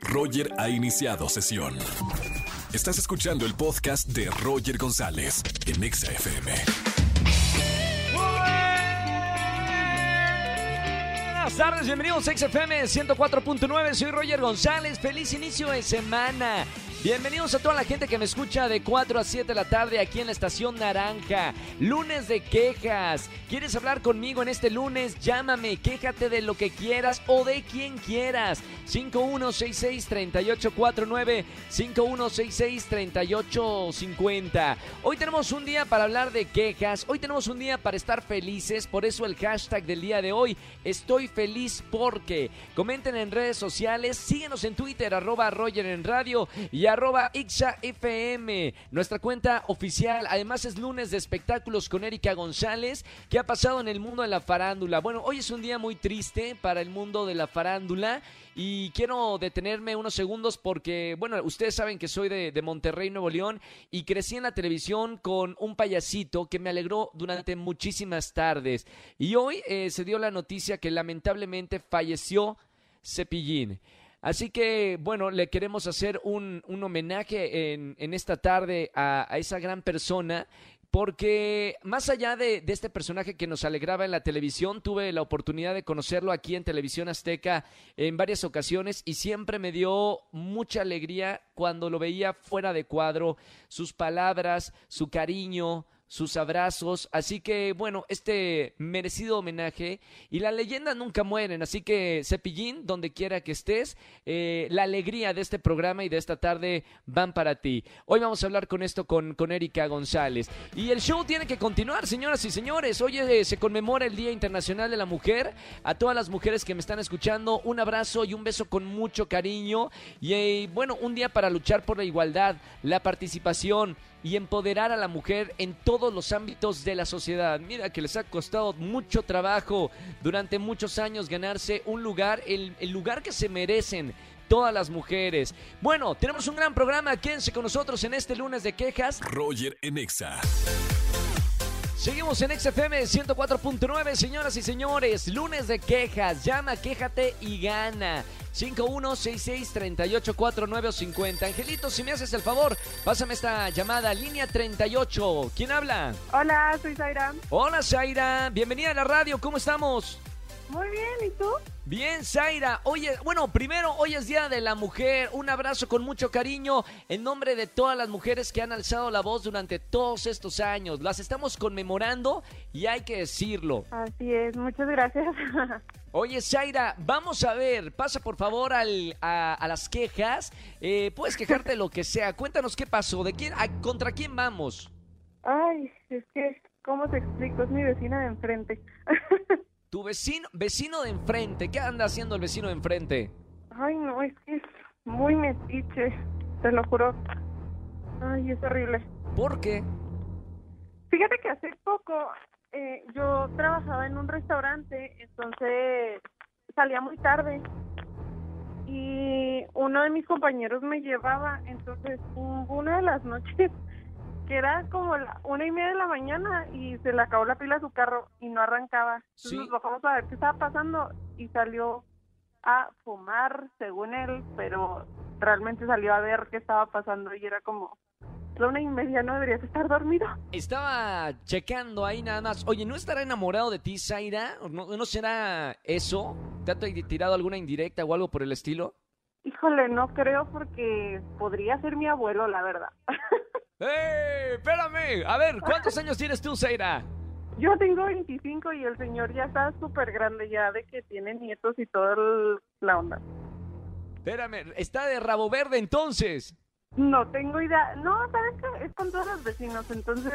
Roger ha iniciado sesión. Estás escuchando el podcast de Roger González en Exa FM. Buenas tardes, bienvenidos a XFM 104.9, soy Roger González, feliz inicio de semana. Bienvenidos a toda la gente que me escucha de 4 a 7 de la tarde aquí en la estación Naranja. Lunes de quejas. ¿Quieres hablar conmigo en este lunes? Llámame, quéjate de lo que quieras o de quien quieras. 5166-3849, 5166-3850. Hoy tenemos un día para hablar de quejas, hoy tenemos un día para estar felices, por eso el hashtag del día de hoy, estoy feliz porque. Comenten en redes sociales, síguenos en Twitter, arroba Roger en radio y arroba FM, nuestra cuenta oficial. Además es lunes de espectáculos con Erika González. ¿Qué ha pasado en el mundo de la farándula? Bueno, hoy es un día muy triste para el mundo de la farándula y quiero detenerme unos segundos porque, bueno, ustedes saben que soy de, Monterrey, Nuevo León y crecí en la televisión con un payasito que me alegró durante muchísimas tardes. Y hoy eh, se dio la noticia que lamentablemente falleció Cepillín. Así que, bueno, le queremos hacer un, un homenaje en, en, esta tarde a, esa gran persona. Porque más allá de, de, este personaje que nos alegraba en la televisión, tuve la oportunidad de conocerlo aquí en Televisión Azteca en varias ocasiones y siempre me dio mucha alegría cuando lo veía fuera de cuadro, sus palabras, su cariño, sus abrazos. Así que, bueno, este merecido homenaje. Y la leyenda nunca mueren. Así que, Cepillín, donde quiera que estés, eh, la alegría de este programa y de esta tarde van para ti. Hoy vamos a hablar con esto con, con Erika González. Y el show tiene que continuar, señoras y señores. Hoy eh, se conmemora el Día Internacional de la Mujer. A todas las mujeres que me están escuchando, un abrazo y un beso con mucho cariño. Y eh, bueno, un día para luchar por la igualdad, la participación y empoderar a la mujer en todos los ámbitos de la sociedad. Mira que les ha costado mucho trabajo durante muchos años ganarse un lugar, el, el lugar que se merecen todas las mujeres. Bueno, tenemos un gran programa. Quédense con nosotros en este lunes de quejas. Roger Enexa. Seguimos en XFM 104.9, señoras y señores. Lunes de quejas. Llama, quéjate y gana. 5166-384950. Angelito, si me haces el favor, pásame esta llamada, línea 38. ¿Quién habla? Hola, soy Zaira. Hola, Zaira. Bienvenida a la radio. ¿Cómo estamos? Muy bien, ¿y tú? Bien, Zaira. Oye, bueno, primero, hoy es Día de la Mujer. Un abrazo con mucho cariño en nombre de todas las mujeres que han alzado la voz durante todos estos años. Las estamos conmemorando y hay que decirlo. Así es, muchas gracias. Oye, Zaira, vamos a ver, pasa por favor al, a, las quejas. Eh, puedes quejarte lo que sea. Cuéntanos qué pasó, de quién, contra quién vamos. Ay, es que, ¿cómo te explico? Es mi vecina de enfrente. Tu vecino, vecino de enfrente, ¿qué anda haciendo el vecino de enfrente? Ay, no, es que es muy metiche, te lo juro. Ay, es horrible. ¿Por qué? Fíjate que hace poco eh, yo trabajaba en un restaurante, entonces salía muy tarde y uno de mis compañeros me llevaba, entonces una de las noches que era como la una y media de la mañana y se le acabó la pila a su carro y no arrancaba. Entonces nos bajamos a ver qué estaba pasando y salió a fumar, según él, pero realmente salió a ver qué estaba pasando y era como la una y media, no deberías estar dormido. Estaba checando ahí nada más. Oye, ¿no estará enamorado de ti, Zaira? ¿No, ¿No será eso? ¿Te ha tirado alguna indirecta o algo por el estilo? Híjole, no creo porque podría ser mi abuelo, la verdad. ¡Ey! Espérame. A ver, ¿cuántos años tienes tú, Zaira? Yo tengo 25 y el señor ya está súper grande ya de que tiene nietos y toda la onda. Espérame, ¿está de rabo verde entonces? No tengo idea. No, ¿sabes qué? Es con todos los vecinos, entonces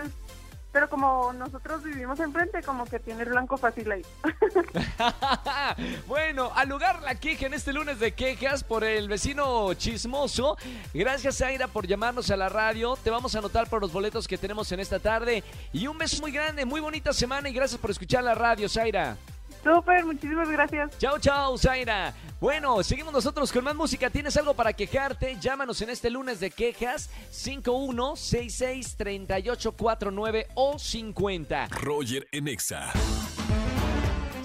pero como nosotros vivimos enfrente, como que tiene el blanco fácil ahí. bueno, al lugar la queja en este lunes de quejas por el vecino chismoso. Gracias, Aira, por llamarnos a la radio. Te vamos a anotar por los boletos que tenemos en esta tarde. Y un beso muy grande, muy bonita semana y gracias por escuchar la radio, Zaira. Súper, muchísimas gracias. Chao, chao, Zaira. Bueno, seguimos nosotros con más música. ¿Tienes algo para quejarte? Llámanos en este lunes de quejas 51663849 o 50. Roger Enexa.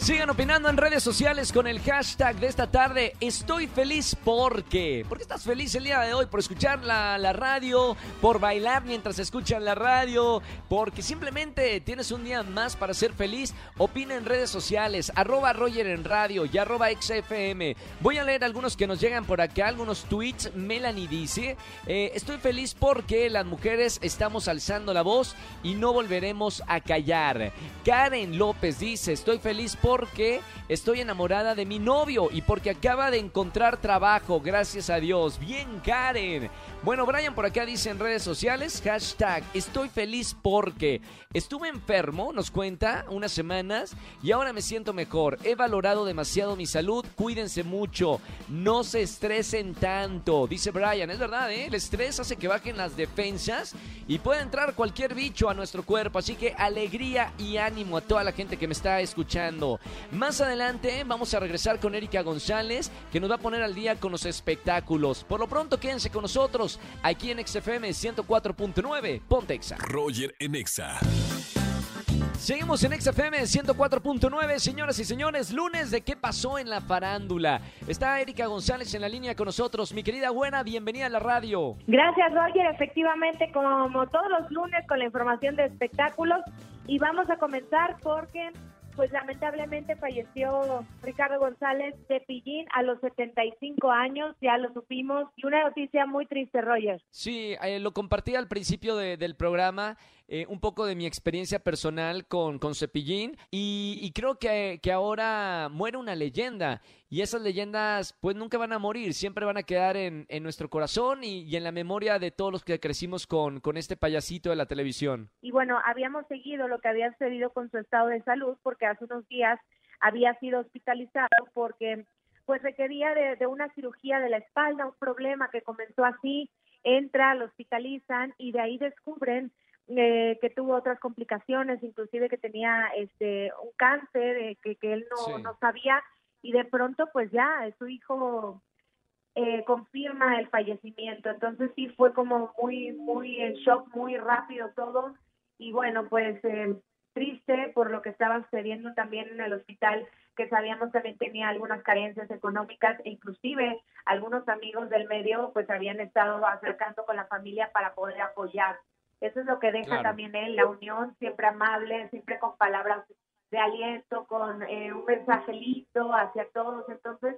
Sigan opinando en redes sociales con el hashtag de esta tarde. Estoy feliz porque. ¿Por qué estás feliz el día de hoy? ¿Por escuchar la, la, radio? ¿Por bailar mientras escuchan la radio? ¿Porque simplemente tienes un día más para ser feliz? Opina en redes sociales. Arroba Roger en radio y arroba XFM. Voy a leer algunos que nos llegan por acá, algunos tweets. Melanie dice: eh, Estoy feliz porque las mujeres estamos alzando la voz y no volveremos a callar. Karen López dice: Estoy feliz porque porque estoy enamorada de mi novio y porque acaba de encontrar trabajo, gracias a Dios. Bien, Karen. Bueno, Brian por acá dice en redes sociales, hashtag, estoy feliz porque estuve enfermo, nos cuenta, unas semanas y ahora me siento mejor. He valorado demasiado mi salud, cuídense mucho, no se estresen tanto, dice Brian. Es verdad, ¿eh? El estrés hace que bajen las defensas y puede entrar cualquier bicho a nuestro cuerpo, así que alegría y ánimo a toda la gente que me está escuchando. Más adelante vamos a regresar con Erika González, que nos va a poner al día con los espectáculos. Por lo pronto, quédense con nosotros aquí en XFM 104.9, Pontexa. Roger en Exa. Seguimos en XFM 104.9, señoras y señores, lunes de qué pasó en la farándula. Está Erika González en la línea con nosotros. Mi querida buena, bienvenida a la radio. Gracias, Roger. Efectivamente, como todos los lunes con la información de espectáculos. Y vamos a comenzar porque pues lamentablemente falleció Ricardo González de Pillín a los 75 años, ya lo supimos, y una noticia muy triste, Roger. Sí, eh, lo compartí al principio del programa eh, un poco de mi experiencia personal con, con Cepillín y, creo que, que, ahora muere una leyenda y esas leyendas pues nunca van a morir, siempre van a quedar en, en nuestro corazón y, en la memoria de todos los que crecimos con, con este payasito de la televisión. Y bueno, habíamos seguido lo que había sucedido con su estado de salud porque hace unos días había sido hospitalizado porque pues requería de, de, una cirugía de la espalda, un problema que comenzó así, entra, lo hospitalizan y de ahí descubren eh, que tuvo otras complicaciones, inclusive que tenía este un cáncer eh, que, que él no, no sabía y de pronto pues ya su hijo eh, confirma el fallecimiento. Entonces sí fue como muy, muy en shock, muy rápido todo y bueno pues triste por lo que estaba sucediendo también en el hospital que sabíamos también tenía algunas carencias económicas e inclusive algunos amigos del medio pues habían estado acercando con la familia para poder apoyar eso es lo que deja también él, la unión, siempre amable, siempre con palabras de aliento, con eh, un mensajelito hacia todos. Entonces,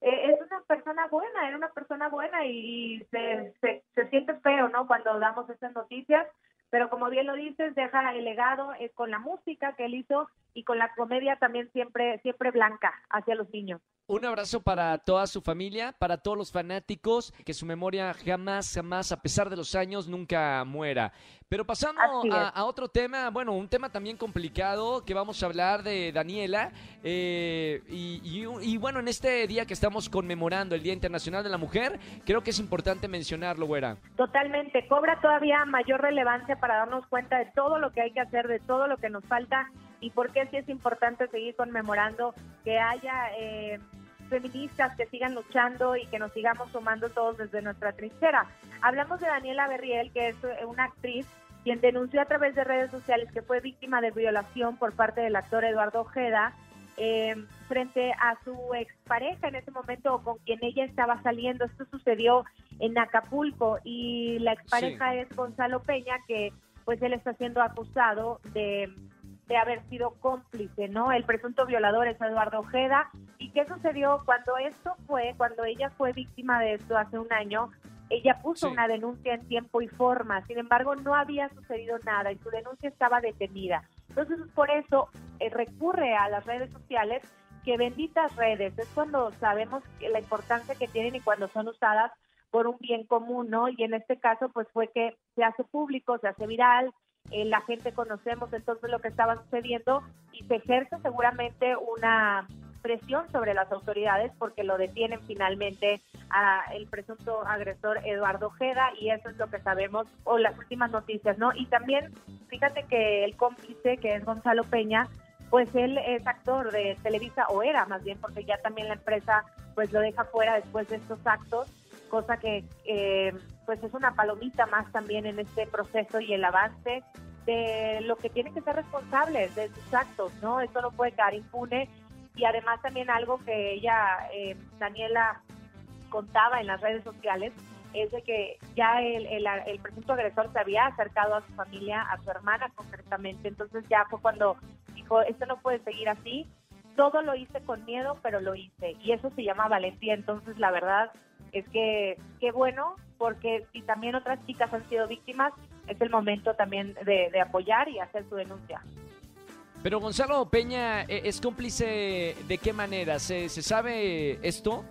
eh, es una persona buena, era una persona buena y, se, se, se, siente feo, ¿no? Cuando damos estas noticias, pero como bien lo dices, deja el legado eh, con la música que él hizo y con la comedia también siempre, siempre blanca hacia los niños. Un abrazo para toda su familia, para todos los fanáticos, que su memoria jamás, jamás, a pesar de los años, nunca muera. Pero pasando a, otro tema, bueno, un tema también complicado que vamos a hablar de Daniela. Eh, y, bueno, en este día que estamos conmemorando el Día Internacional de la Mujer, creo que es importante mencionarlo, güera. Totalmente, cobra todavía mayor relevancia para darnos cuenta de todo lo que hay que hacer, de todo lo que nos falta y por qué sí es importante seguir conmemorando que haya... Eh, feministas que sigan luchando y que nos sigamos sumando todos desde nuestra trinchera. Hablamos de Daniela Berriel, que es eh, una actriz quien denunció a través de redes sociales que fue víctima de violación por parte del actor Eduardo Ojeda eh, frente a su expareja en ese momento con quien ella estaba saliendo. Esto sucedió en Acapulco y la expareja es Gonzalo Peña, que pues él está siendo acusado de de haber sido cómplice, ¿no? El presunto violador es Eduardo Ojeda. ¿Y qué sucedió cuando esto fue, cuando ella fue víctima de esto hace un año? Ella puso una denuncia en tiempo y forma, sin embargo no había sucedido nada y su denuncia estaba detenida. Entonces por eso eh, recurre a las redes sociales, que benditas redes, es cuando sabemos la importancia que tienen y cuando son usadas por un bien común, ¿no? Y en este caso pues fue que se hace público, se hace viral, eh, la gente conocemos entonces lo que estaba sucediendo y se ejerce seguramente una presión sobre las autoridades porque lo detienen finalmente a el presunto agresor Eduardo Ojeda y eso es lo que sabemos o las últimas noticias, ¿no? Y también fíjate que el cómplice que es Gonzalo Peña, pues él es actor de Televisa o era más bien porque ya también la empresa pues lo deja fuera después de estos actos, cosa que eh, pues es una palomita más también en este proceso y el avance de lo que tienen que ser responsables de sus actos, ¿no? Esto no puede quedar impune. Y además también algo que ella, eh, Daniela, contaba en las redes sociales, es de que ya el, el, el, presunto agresor se había acercado a su familia, a su hermana concretamente, entonces ya fue cuando dijo, esto no puede seguir así, todo lo hice con miedo, pero lo hice, y eso se llama valentía, entonces la verdad es que qué bueno, porque si también otras chicas han sido víctimas, es el momento también de, de apoyar y hacer su denuncia. Pero Gonzalo Peña eh, es cómplice de qué manera? ¿Se, ¿Se sabe esto?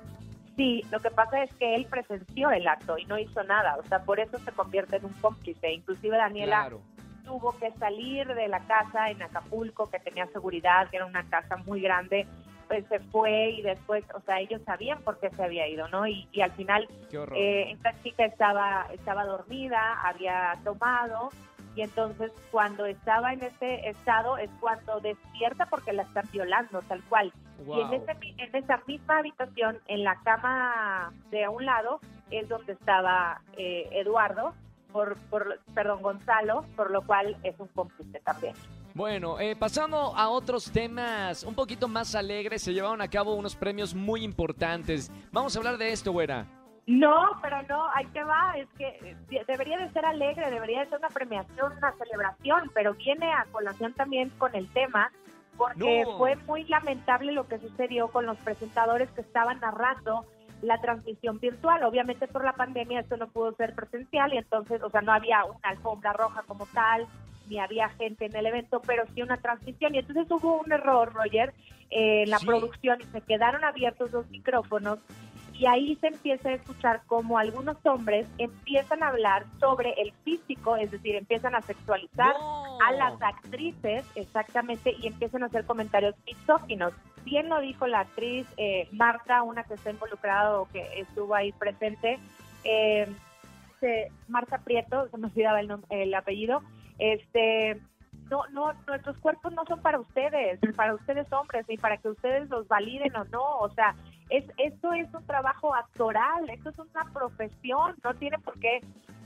Sí, lo que pasa es que él presenció el acto y no hizo nada, o sea, por eso se convierte en un cómplice. Inclusive Daniela Claro. tuvo que salir de la casa en Acapulco, que tenía seguridad, que era una casa muy grande, pues se fue y después, o sea, ellos sabían por qué se había ido, ¿no? Y, y al final eh, esta chica estaba, estaba dormida, había tomado y entonces cuando estaba en ese estado es cuando despierta porque la están violando, tal cual. Y en, ese en esa misma habitación, en la cama de a un lado, es donde estaba eh, Eduardo, por, por, perdón, Gonzalo, por lo cual es un cómplice también. Bueno, eh, pasando a otros temas un poquito más alegres, se llevaron a cabo unos premios muy importantes. Vamos a hablar de esto, güera. No, pero no, ahí te va, es que eh, debería de ser alegre, debería de ser una premiación, una celebración, pero viene a colación también con el tema, porque No. fue muy lamentable lo que sucedió con los presentadores que estaban narrando la transmisión virtual. Obviamente por la pandemia esto no pudo ser presencial y entonces, o sea, no había una alfombra roja como tal, ni había gente en el evento, pero sí una transmisión. Y entonces hubo un error, Roger, eh, en la Sí. producción y se quedaron abiertos los micrófonos y ahí se empieza a escuchar como algunos hombres empiezan a hablar sobre el físico, es decir, empiezan a sexualizar No. a las actrices, exactamente, y empiezan a hacer comentarios misóginos. Bien lo dijo la actriz eh, Marta, una que está involucrada o que estuvo ahí presente, eh, se- Marta Prieto, se me olvidaba el, el apellido, este, no, no, nuestros cuerpos no son para ustedes, para ustedes hombres, ni para que ustedes los validen o no, o sea, es, esto es un trabajo actoral, esto es una profesión, no tiene por qué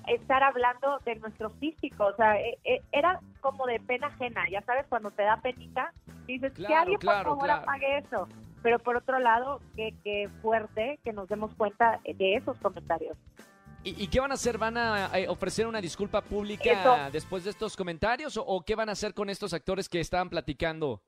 estar hablando de nuestro físico, o sea, e- e- era como de pena ajena, ya sabes, cuando te da penita, dices, que alguien claro, por favor claro. apague eso, pero por otro lado, qué, qué fuerte que nos demos cuenta de esos comentarios. ¿Y, qué van a hacer? ¿Van a ofrecer una disculpa pública Eso. después de estos comentarios? ¿O, qué van a hacer con estos actores que estaban platicando?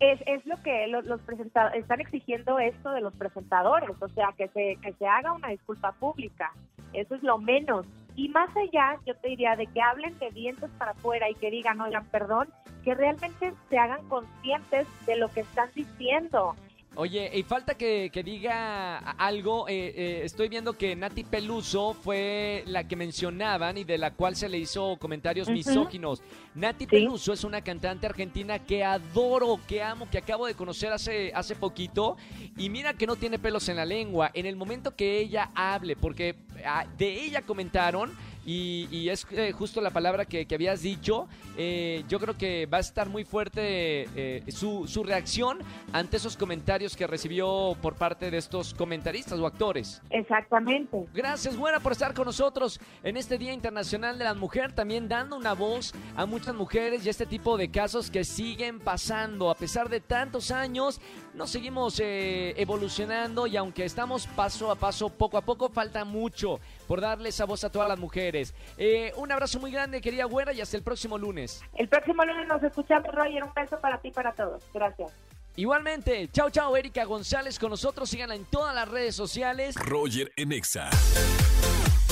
Es, es lo que lo- los presentadores están exigiendo esto de los presentadores, o sea, que se, que se haga una disculpa pública. Eso es lo menos. Y más allá, yo te diría de que hablen de dientes para afuera y que digan, oigan, perdón, que realmente se hagan conscientes de lo que están diciendo. Oye, y falta que, que diga algo. eh, eh, estoy viendo que Nati Peluso fue la que mencionaban y de la cual se le hizo comentarios misóginos. Nati Sí. Peluso es una cantante argentina que adoro, que amo, que acabo de conocer hace, hace poquito. Y mira que no tiene pelos en la lengua. En el momento que ella hable, porque ah, de ella comentaron. Y, y es eh, justo la palabra que, que habías dicho. eh, yo creo que va a estar muy fuerte eh, su, su reacción ante esos comentarios que recibió por parte de estos comentaristas o actores. Exactamente. Gracias, buena, por estar con nosotros en este Día Internacional de la Mujer, también dando una voz a muchas mujeres y este tipo de casos que siguen pasando. A pesar de tantos años, nos seguimos eh, evolucionando y aunque estamos paso a paso, poco a poco, falta mucho por darle esa voz a todas las mujeres. Eh, un abrazo muy grande, querida güera, y hasta el próximo lunes. El próximo lunes nos escuchamos, Roger. Un beso para ti y para todos. Gracias. Igualmente, chao, chao, Erika González con nosotros. Síganla en todas las redes sociales. Roger en Exa.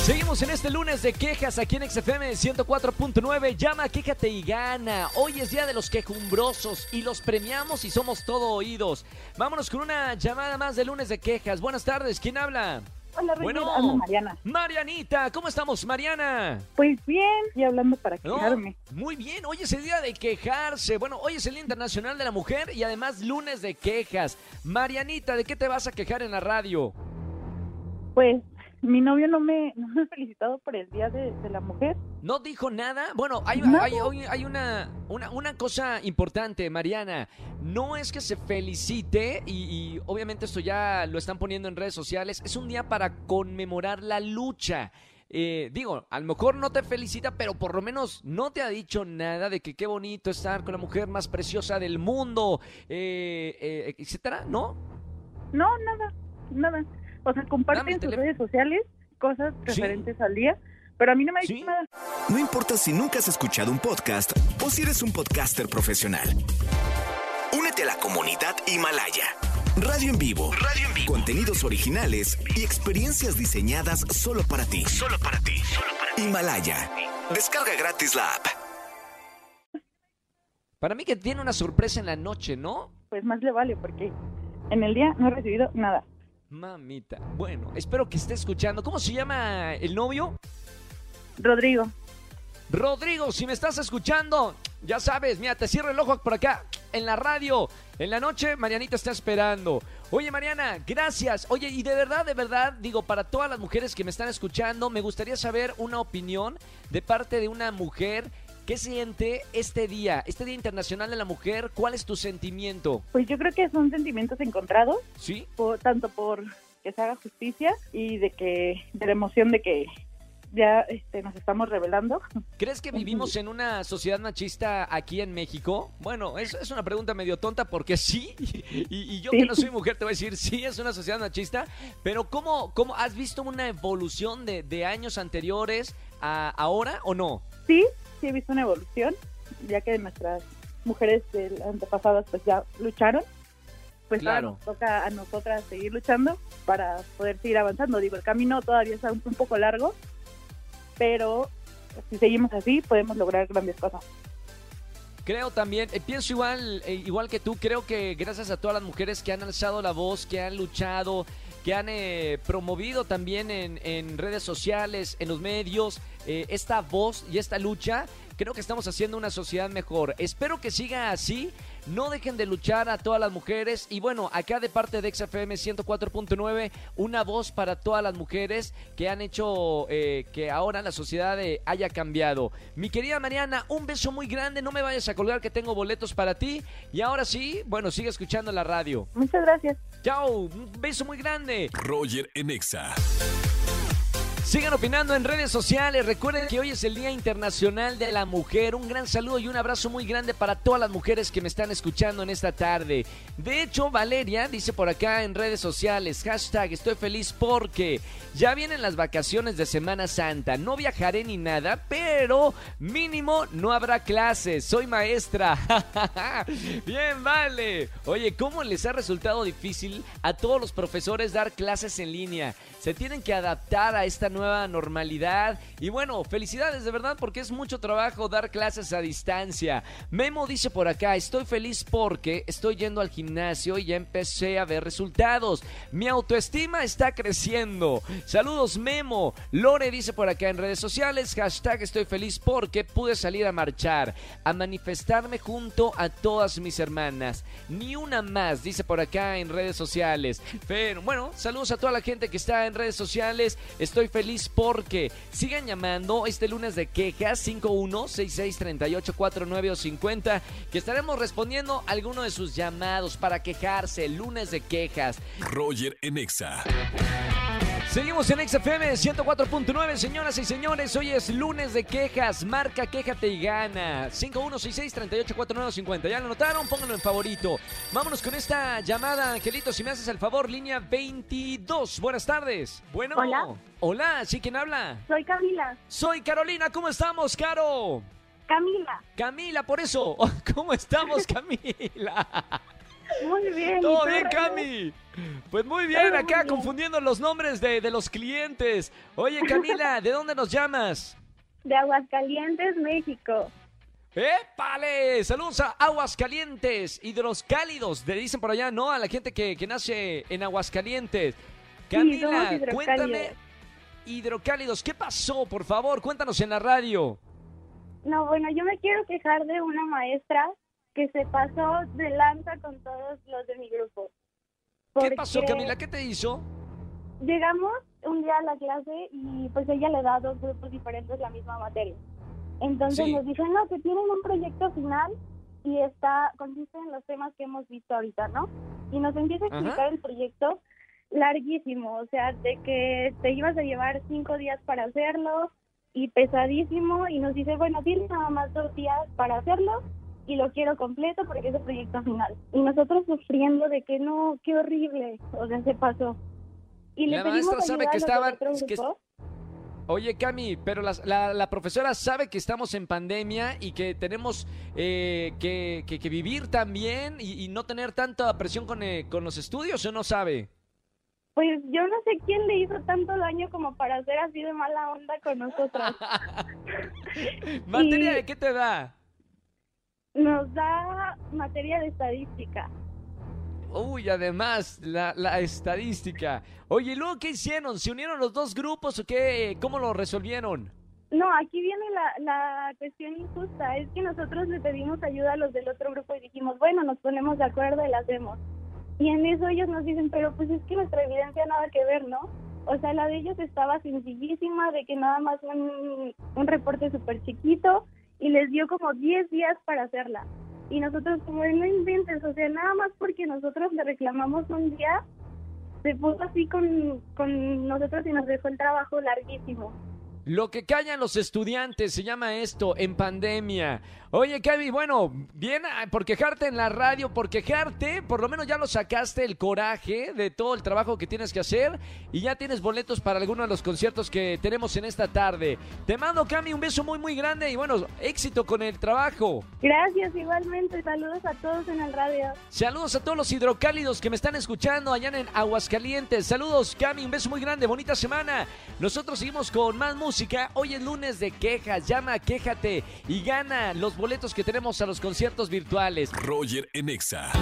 Seguimos en este lunes de quejas aquí en XFM 104.9. Llama, quéjate y gana. Hoy es día de los quejumbrosos y los premiamos y somos todo oídos. Vámonos con una llamada más de lunes de quejas. Buenas tardes, ¿quién habla? Hola, Roger, Bueno. habla Mariana. Marianita, ¿cómo estamos, Mariana? Pues bien, y hablando para No, quejarme. Muy bien, hoy es el día de quejarse. Bueno, hoy es el Día Internacional de la Mujer y además lunes de quejas. Marianita, ¿de qué te vas a quejar en la radio? Pues mi novio no me, no me ha felicitado por el Día de, de la Mujer. ¿No dijo nada? Bueno, hay una, una, una cosa importante, Mariana. No es que se felicite, y, y obviamente esto ya lo están poniendo en redes sociales, es un día para conmemorar la lucha. eh, digo, a lo mejor no te felicita, pero por lo menos no te ha dicho nada de que qué bonito estar con la mujer más preciosa del mundo, eh, eh, etcétera, ¿no? No, nada, nada. O sea, comparten sus redes sociales cosas Sí. referentes al día, pero a mí no me ha dicho Sí. nada. No importa si nunca has escuchado un podcast o si eres un podcaster profesional. Únete a la comunidad Himalaya. Radio en vivo. Radio en vivo. Contenidos originales y experiencias diseñadas solo para ti. Solo para ti. Himalaya. Descarga gratis la app. Para mí que tiene una sorpresa en la noche, ¿no? Pues más le vale, porque en el día no he recibido nada. Mamita. Bueno, espero que esté escuchando. ¿Cómo se llama el novio? Rodrigo, Rodrigo, si me estás escuchando, ya sabes, mira, te cierro el ojo por acá, en la radio. En la noche, Marianita está esperando. Oye, Mariana, gracias. Oye, y de verdad, de verdad, digo, para todas las mujeres que me están escuchando, me gustaría saber una opinión de parte de una mujer. ¿Qué siente este día, este Día Internacional de la Mujer? ¿Cuál es tu sentimiento? pues yo creo que son sentimientos encontrados, ¿Sí? por- tanto por que se haga justicia y de que de la emoción de que ya este, nos estamos revelando. ¿Crees que vivimos en una sociedad machista aquí en México? Bueno, es, es una pregunta medio tonta porque sí, y, y yo Sí. que no soy mujer te voy a decir, sí, es una sociedad machista, pero ¿cómo, cómo has visto una evolución de, de años anteriores a ahora o no? Sí, sí he visto una evolución, ya que nuestras mujeres del antepasadas pues ya lucharon. Pues Claro. ahora nos toca a nosotras seguir luchando para poder seguir avanzando. Digo, el camino todavía está un, un poco largo, pero si seguimos así podemos lograr grandes cosas. Creo también, eh, pienso igual, eh, igual que tú, creo que gracias a todas las mujeres que han alzado la voz, que han luchado, que han eh, promovido también en, redes sociales, en los medios, eh, esta voz y esta lucha, creo que estamos haciendo una sociedad mejor. Espero que siga así. No dejen de luchar a todas las mujeres. Y bueno, acá de parte de XFM 104.9, una voz para todas las mujeres que han hecho eh, que ahora la sociedad eh, haya cambiado. Mi querida Mariana, un beso muy grande. No me vayas a colgar que tengo boletos para ti. Y ahora sí, bueno, sigue escuchando la radio. Muchas gracias. Chao, un beso muy grande. Roger en Exa. Sigan opinando en redes sociales. Recuerden que hoy es el Día Internacional de la Mujer. Un gran saludo y un abrazo muy grande para todas las mujeres que me están escuchando en esta tarde. De hecho, Valeria dice por acá en redes sociales, hashtag estoy feliz porque ya vienen las vacaciones de Semana Santa. No viajaré ni nada, pero mínimo no habrá clases. Soy maestra. Bien, vale. Oye, ¿cómo les ha resultado difícil a todos los profesores dar clases en línea? Se tienen que adaptar a esta nueva normalidad. Y bueno, felicidades de verdad porque es mucho trabajo dar clases a distancia. Memo dice por acá, estoy feliz porque estoy yendo al gimnasio y ya empecé a ver resultados. Mi autoestima está creciendo. Saludos Memo. Lore dice por acá en redes sociales, hashtag estoy feliz porque pude salir a marchar, a manifestarme junto a todas mis hermanas. Ni una más, dice por acá en redes sociales. Pero bueno, saludos a toda la gente que está en redes sociales. Estoy feliz porque sigan llamando este lunes de quejas 51663849 o 50 que estaremos respondiendo alguno de sus llamados para quejarse. Lunes de quejas. Roger en Exa. Seguimos en XFM 104.9, señoras y señores. Hoy es lunes de quejas. Marca, quéjate y gana. 5166-384950. ¿Ya lo notaron? Pónganlo en favorito. Vámonos con esta llamada, Angelito. Si me haces el favor, línea 22. Buenas tardes. Bueno. Hola. Hola, ¿sí quién habla? Soy Camila. Soy Carolina. ¿Cómo estamos, Caro? Camila. Camila, por eso. ¿Cómo estamos, Camila? Muy bien. Todo ¿y tú, bien? Cami. Pues muy bien, muy acá bien. confundiendo los nombres de, de los clientes. Oye, Camila, ¿de dónde nos llamas? De Aguascalientes, México. ¡Épale! Saludos a Aguascalientes, hidroscálidos, le dicen por allá, ¿no? A la gente que, que nace en Aguascalientes. Camila, cuéntame, hidrocálidos, ¿qué pasó? Por favor, cuéntanos en la radio. No, bueno, yo me quiero quejar de una maestra que se pasó de lanza con todos los de mi grupo. ¿Qué pasó, Camila? ¿Qué te hizo? Llegamos un día a la clase y pues ella le da a dos grupos diferentes la misma materia. Entonces Sí. nos dicen, no, que tienen un proyecto final y está consiste en los temas que hemos visto ahorita, ¿no? Y nos empieza a Ajá. explicar el proyecto larguísimo, o sea, de que te ibas a llevar cinco días para hacerlo y pesadísimo y nos dice, bueno, tienes nada más dos días para hacerlo y lo quiero completo porque es el proyecto final. Y nosotros sufriendo de que no, qué horrible, o sea, se pasó. Y le La pedimos maestra sabe que estaban- que-. Oye, Cami, pero la, la profesora sabe que estamos en pandemia y que tenemos eh, que, que- que vivir también y, y no tener tanta presión con, eh, con los estudios, ¿o no sabe? Pues yo no sé quién le hizo tanto daño como para ser así de mala onda con nosotros. ¿Materia Y- de qué te da? Nos da materia de estadística. Uy, además, la, la estadística. Oye, ¿y luego qué hicieron? ¿Se unieron los dos grupos o qué? ¿Cómo lo resolvieron? No, aquí viene la, la cuestión injusta. Es que nosotros le pedimos ayuda a los del otro grupo y dijimos, bueno, nos ponemos de acuerdo y la hacemos. Y en eso ellos nos dicen, pero pues es que nuestra evidencia nada que ver, ¿no? O sea, la de ellos estaba sencillísima, de que nada más un, un reporte súper chiquito y les dio como 10 días para hacerla. Y nosotros como, no inventes, o sea, nada más porque nosotros le reclamamos un día, se puso así con, con nosotros y nos dejó el trabajo larguísimo. Lo que callan los estudiantes se llama esto, en pandemia. Oye, Kevin, bueno, bien ah, por quejarte en la radio, por quejarte, por lo menos ya lo sacaste el coraje de todo el trabajo que tienes que hacer y ya tienes boletos para alguno de los conciertos que tenemos en esta tarde. Te mando, Cami, un beso muy, muy grande y bueno, éxito con el trabajo. Gracias, igualmente. Saludos a todos en el radio. Saludos a todos los hidrocálidos que me están escuchando allá en Aguascalientes. Saludos, Cami, un beso muy grande, bonita semana. Nosotros seguimos con más música. Hoy es lunes de quejas. Llama, quéjate y gana los boletos que tenemos a los conciertos virtuales. Roger en Exa.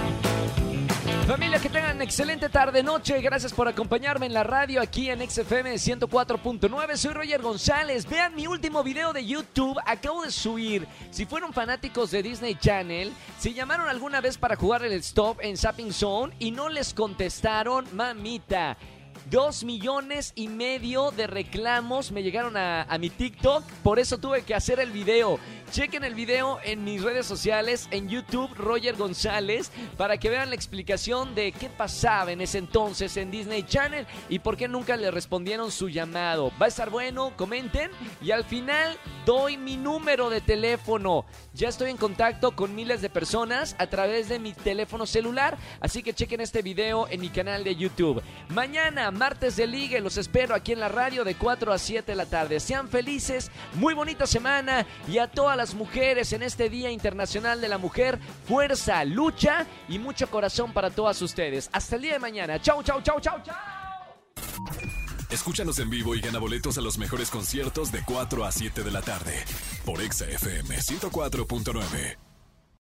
Familia, que tengan excelente tarde, noche. Gracias por acompañarme en la radio aquí en XFM 104.9. Soy Roger González. Vean mi último video de YouTube. Acabo de subir. Si fueron fanáticos de Disney Channel, si llamaron alguna vez para jugar el stop en Zapping Zone y no les contestaron, mamita. Dos millones y medio de reclamos me llegaron a, a mi TikTok, por eso tuve que hacer el video. Chequen el video en mis redes sociales, en YouTube, Roger González, para que vean la explicación de qué pasaba en ese entonces en Disney Channel y por qué nunca le respondieron su llamado. Va a estar bueno, comenten y al final doy mi número de teléfono. Ya estoy en contacto con miles de personas a través de mi teléfono celular, así que chequen este video en mi canal de YouTube. Mañana, martes de ligue, los espero aquí en la radio de 4 a 7 de la tarde. Sean felices, muy bonita semana y a todas las mujeres en este Día Internacional de la Mujer, fuerza, lucha y mucho corazón para todas ustedes. Hasta el día de mañana. Chau, chau, chau, chau, chau. Escúchanos en vivo y gana boletos a los mejores conciertos de 4 a 7 de la tarde por Exa FM 104.9.